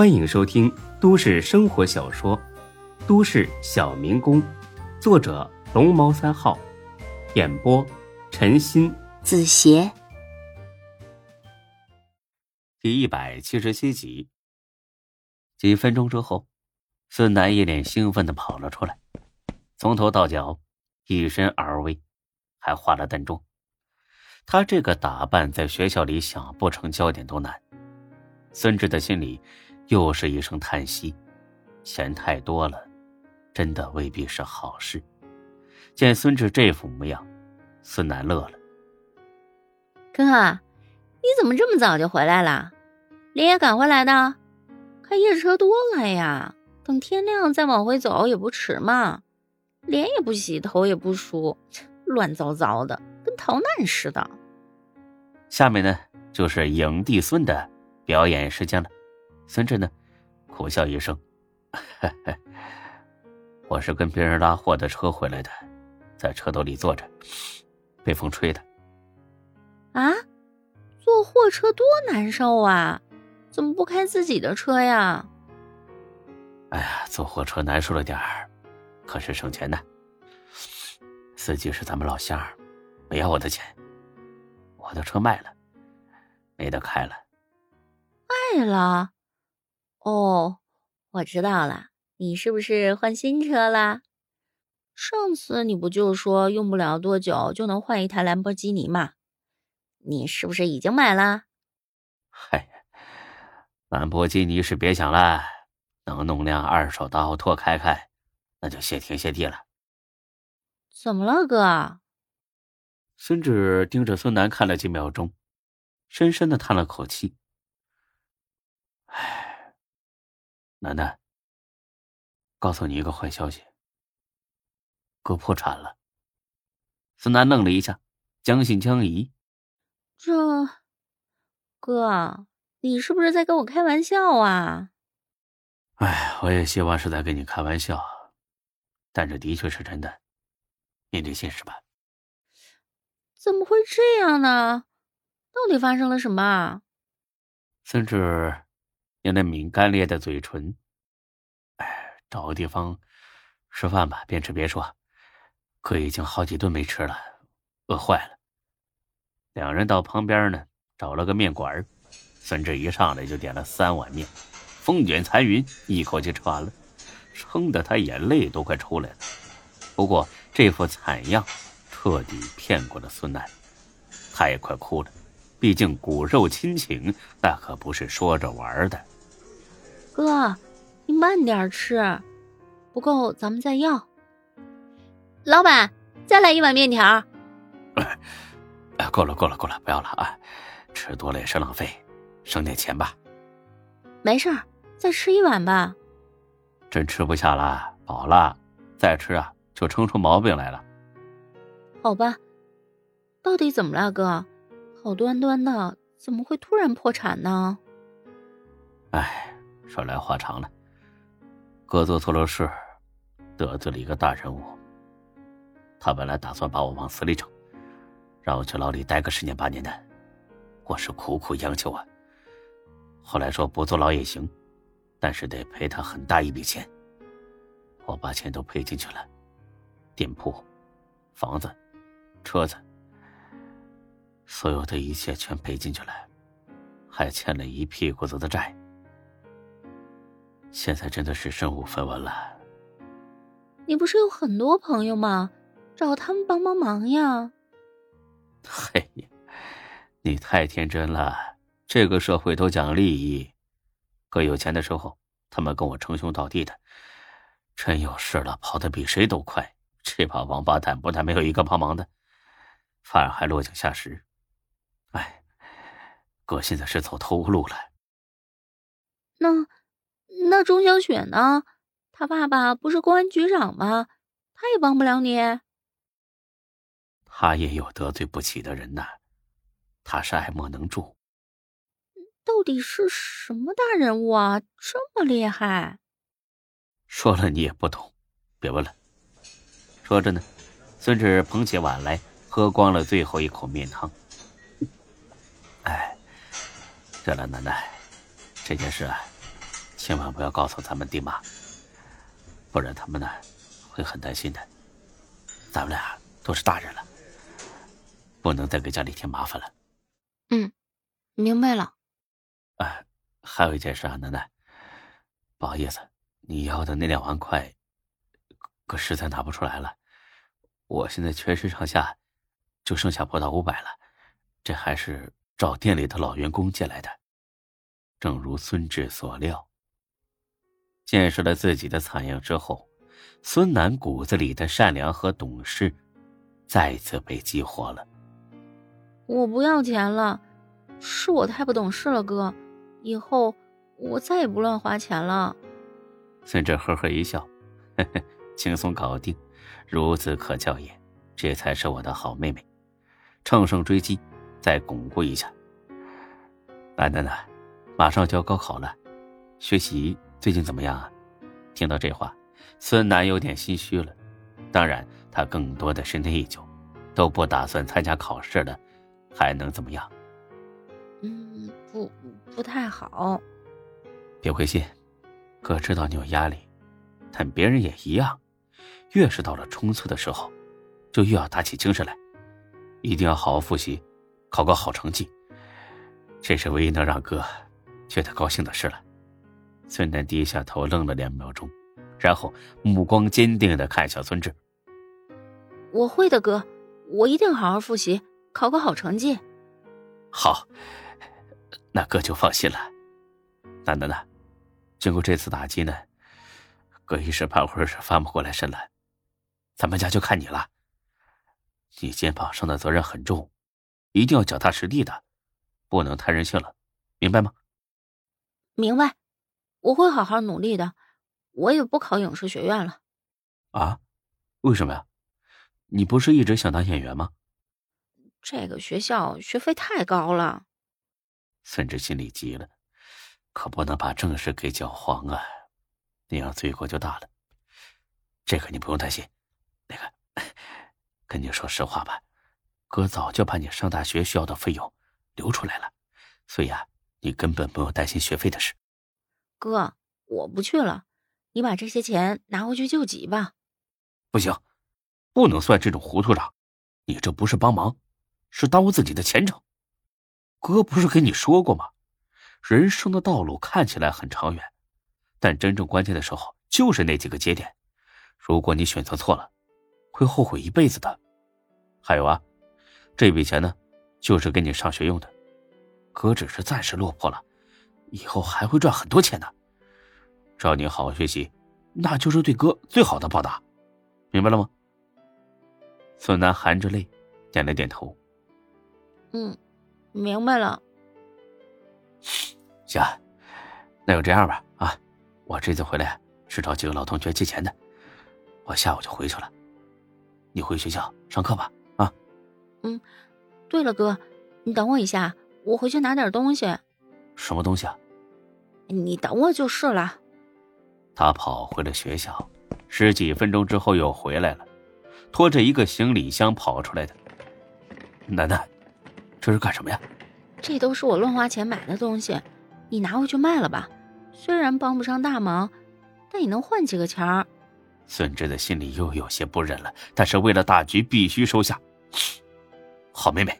欢迎收听都市生活小说《都市小民工》，作者龙猫三号，演播陈鑫、子邪，第一百七十七集。几分钟之后，孙楠一脸兴奋的跑了出来，从头到脚一身 LV，还化了淡妆。他这个打扮在学校里想不成焦点都难。孙志的心里。又是一声叹息，钱太多了，真的未必是好事。见孙志这副模样，孙楠乐了：“哥，你怎么这么早就回来了？连夜赶回来的？开夜车多累呀！等天亮再往回走也不迟嘛。脸也不洗，头也不梳，乱糟糟的，跟逃难似的。”下面呢，就是影帝孙的表演时间了。孙志呢，苦笑一声：“我是跟别人拉货的车回来的，在车斗里坐着，被风吹的。”啊，坐货车多难受啊！怎么不开自己的车呀？哎呀，坐货车难受了点儿，可是省钱呢。司机是咱们老乡，没要我的钱。我的车卖了，没得开了。卖了。哦，我知道了，你是不是换新车了？上次你不就说用不了多久就能换一台兰博基尼吗？你是不是已经买了？嗨，兰博基尼是别想了，能弄辆二手的奥拓开开，那就谢天谢地了。怎么了，哥？孙志盯着孙楠看了几秒钟，深深的叹了口气。唉。楠楠，告诉你一个坏消息，哥破产了。孙楠愣了一下，将信将疑：“这，哥，你是不是在跟我开玩笑啊？”“哎，我也希望是在跟你开玩笑，但这的确是真的，面对现实吧？”“怎么会这样呢？到底发生了什么？”孙志。你那抿干裂的嘴唇，哎，找个地方吃饭吧，边吃边说。哥已经好几顿没吃了，饿坏了。两人到旁边呢，找了个面馆孙志一上来就点了三碗面，风卷残云，一口气吃完了，撑得他眼泪都快出来了。不过这副惨样彻底骗过了孙楠，他也快哭了。毕竟骨肉亲情，那可不是说着玩的。哥，你慢点吃，不够咱们再要。老板，再来一碗面条。哎，够了，够了，够了，不要了啊！吃多了也是浪费，省点钱吧。没事儿，再吃一碗吧。真吃不下了，饱了，再吃啊就撑出毛病来了。好吧，到底怎么了，哥？好端端的，怎么会突然破产呢？哎。说来话长了，哥做错了事，得罪了一个大人物。他本来打算把我往死里整，让我去牢里待个十年八年的。我是苦苦央求啊。后来说不坐牢也行，但是得赔他很大一笔钱。我把钱都赔进去了，店铺、房子、车子，所有的一切全赔进去了，还欠了一屁股子的债。现在真的是身无分文了。你不是有很多朋友吗？找他们帮帮忙呀！嘿，你太天真了。这个社会都讲利益，哥有钱的时候，他们跟我称兄道弟的；真有事了，跑得比谁都快。这帮王八蛋不但没有一个帮忙的，反而还落井下石。哎，哥现在是走投无路了。那。那钟小雪呢？他爸爸不是公安局长吗？他也帮不了你。他也有得罪不起的人呐，他是爱莫能助。到底是什么大人物啊？这么厉害？说了你也不懂，别问了。说着呢，孙志捧起碗来，喝光了最后一口面汤。哎，对了，奶奶，这件事啊。千万不要告诉咱们爹妈，不然他们呢会很担心的。咱们俩都是大人了，不能再给家里添麻烦了。嗯，明白了。哎，还有一件事啊，奶奶，不好意思，你要的那两万块，可实在拿不出来了。我现在全身上下就剩下不到五百了，这还是找店里的老员工借来的。正如孙志所料，见识了自己的惨样之后，孙楠骨子里的善良和懂事再次被激活了。我不要钱了，是我太不懂事了，哥。以后我再也不乱花钱了。孙志呵呵一笑，呵呵，轻松搞定。孺子可教也，这才是我的好妹妹。乘胜追击，再巩固一下。楠楠楠？马上就要高考了，学习最近怎么样啊？听到这话，孙楠有点心虚了。当然，他更多的是内疚，都不打算参加考试了，还能怎么样？嗯，不，不太好。别灰心，哥知道你有压力，但别人也一样。越是到了冲刺的时候，就越要打起精神来，一定要好好复习，考个好成绩。这是唯一能让哥觉得高兴的事了。孙楠低下头，愣了两秒钟，然后目光坚定的看向孙志：“我会的，哥，我一定好好复习，考个好成绩。”好，那哥就放心了。楠楠呢？经过这次打击呢，哥一时半会儿是翻不过来身来。咱们家就看你了，你肩膀上的责任很重，一定要脚踏实地的，不能太任性了，明白吗？明白，我会好好努力的，我也不考影视学院了。啊？为什么呀？你不是一直想当演员吗？这个学校学费太高了。孙志心里急了，可不能把正事给搅黄啊，那样罪过就大了。这个你不用担心。那个，跟你说实话吧，哥早就把你上大学需要的费用留出来了，所以啊，你根本不用担心学费的事。哥，我不去了，你把这些钱拿回去救急吧。不行，不能算这种糊涂账，你这不是帮忙，是耽误自己的前程。哥不是跟你说过吗？人生的道路看起来很长远，但真正关键的时候就是那几个节点，如果你选择错了。会后悔一辈子的。还有啊，这笔钱呢，就是给你上学用的。哥只是暂时落魄了，以后还会赚很多钱的。只要你好好学习，那就是对哥最好的报答，明白了吗？孙楠含着泪，点了点头。嗯，明白了。行，那就这样吧。啊，我这次回来是找几个老同学借钱的，我下午就回去了。你回学校上课吧，啊。嗯，对了，哥，你等我一下，我回去拿点东西。什么东西啊？你等我就是了。他跑回了学校，十几分钟之后又回来了，拖着一个行李箱跑出来的。楠楠，这是干什么呀？这都是我乱花钱买的东西，你拿回去卖了吧。虽然帮不上大忙，但也能换几个钱儿。孙志的心里又有些不忍了，但是为了大局，必须收下。好妹妹，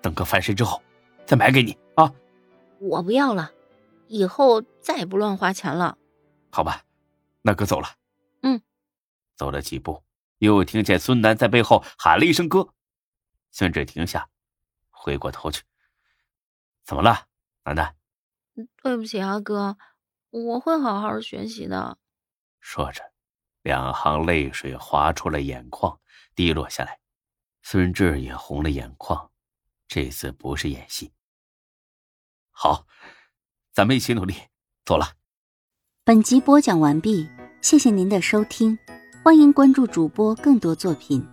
等哥翻身之后，再买给你啊！我不要了，以后再也不乱花钱了。好吧，那哥走了。嗯，走了几步，又听见孙楠在背后喊了一声“哥”。孙志停下，回过头去：“怎么了，楠楠？”对不起啊，哥，我会好好学习的。说着。两行泪水滑出了眼眶，滴落下来。孙志也红了眼眶，这次不是演戏。好，咱们一起努力，走了。本集播讲完毕，谢谢您的收听，欢迎关注主播更多作品。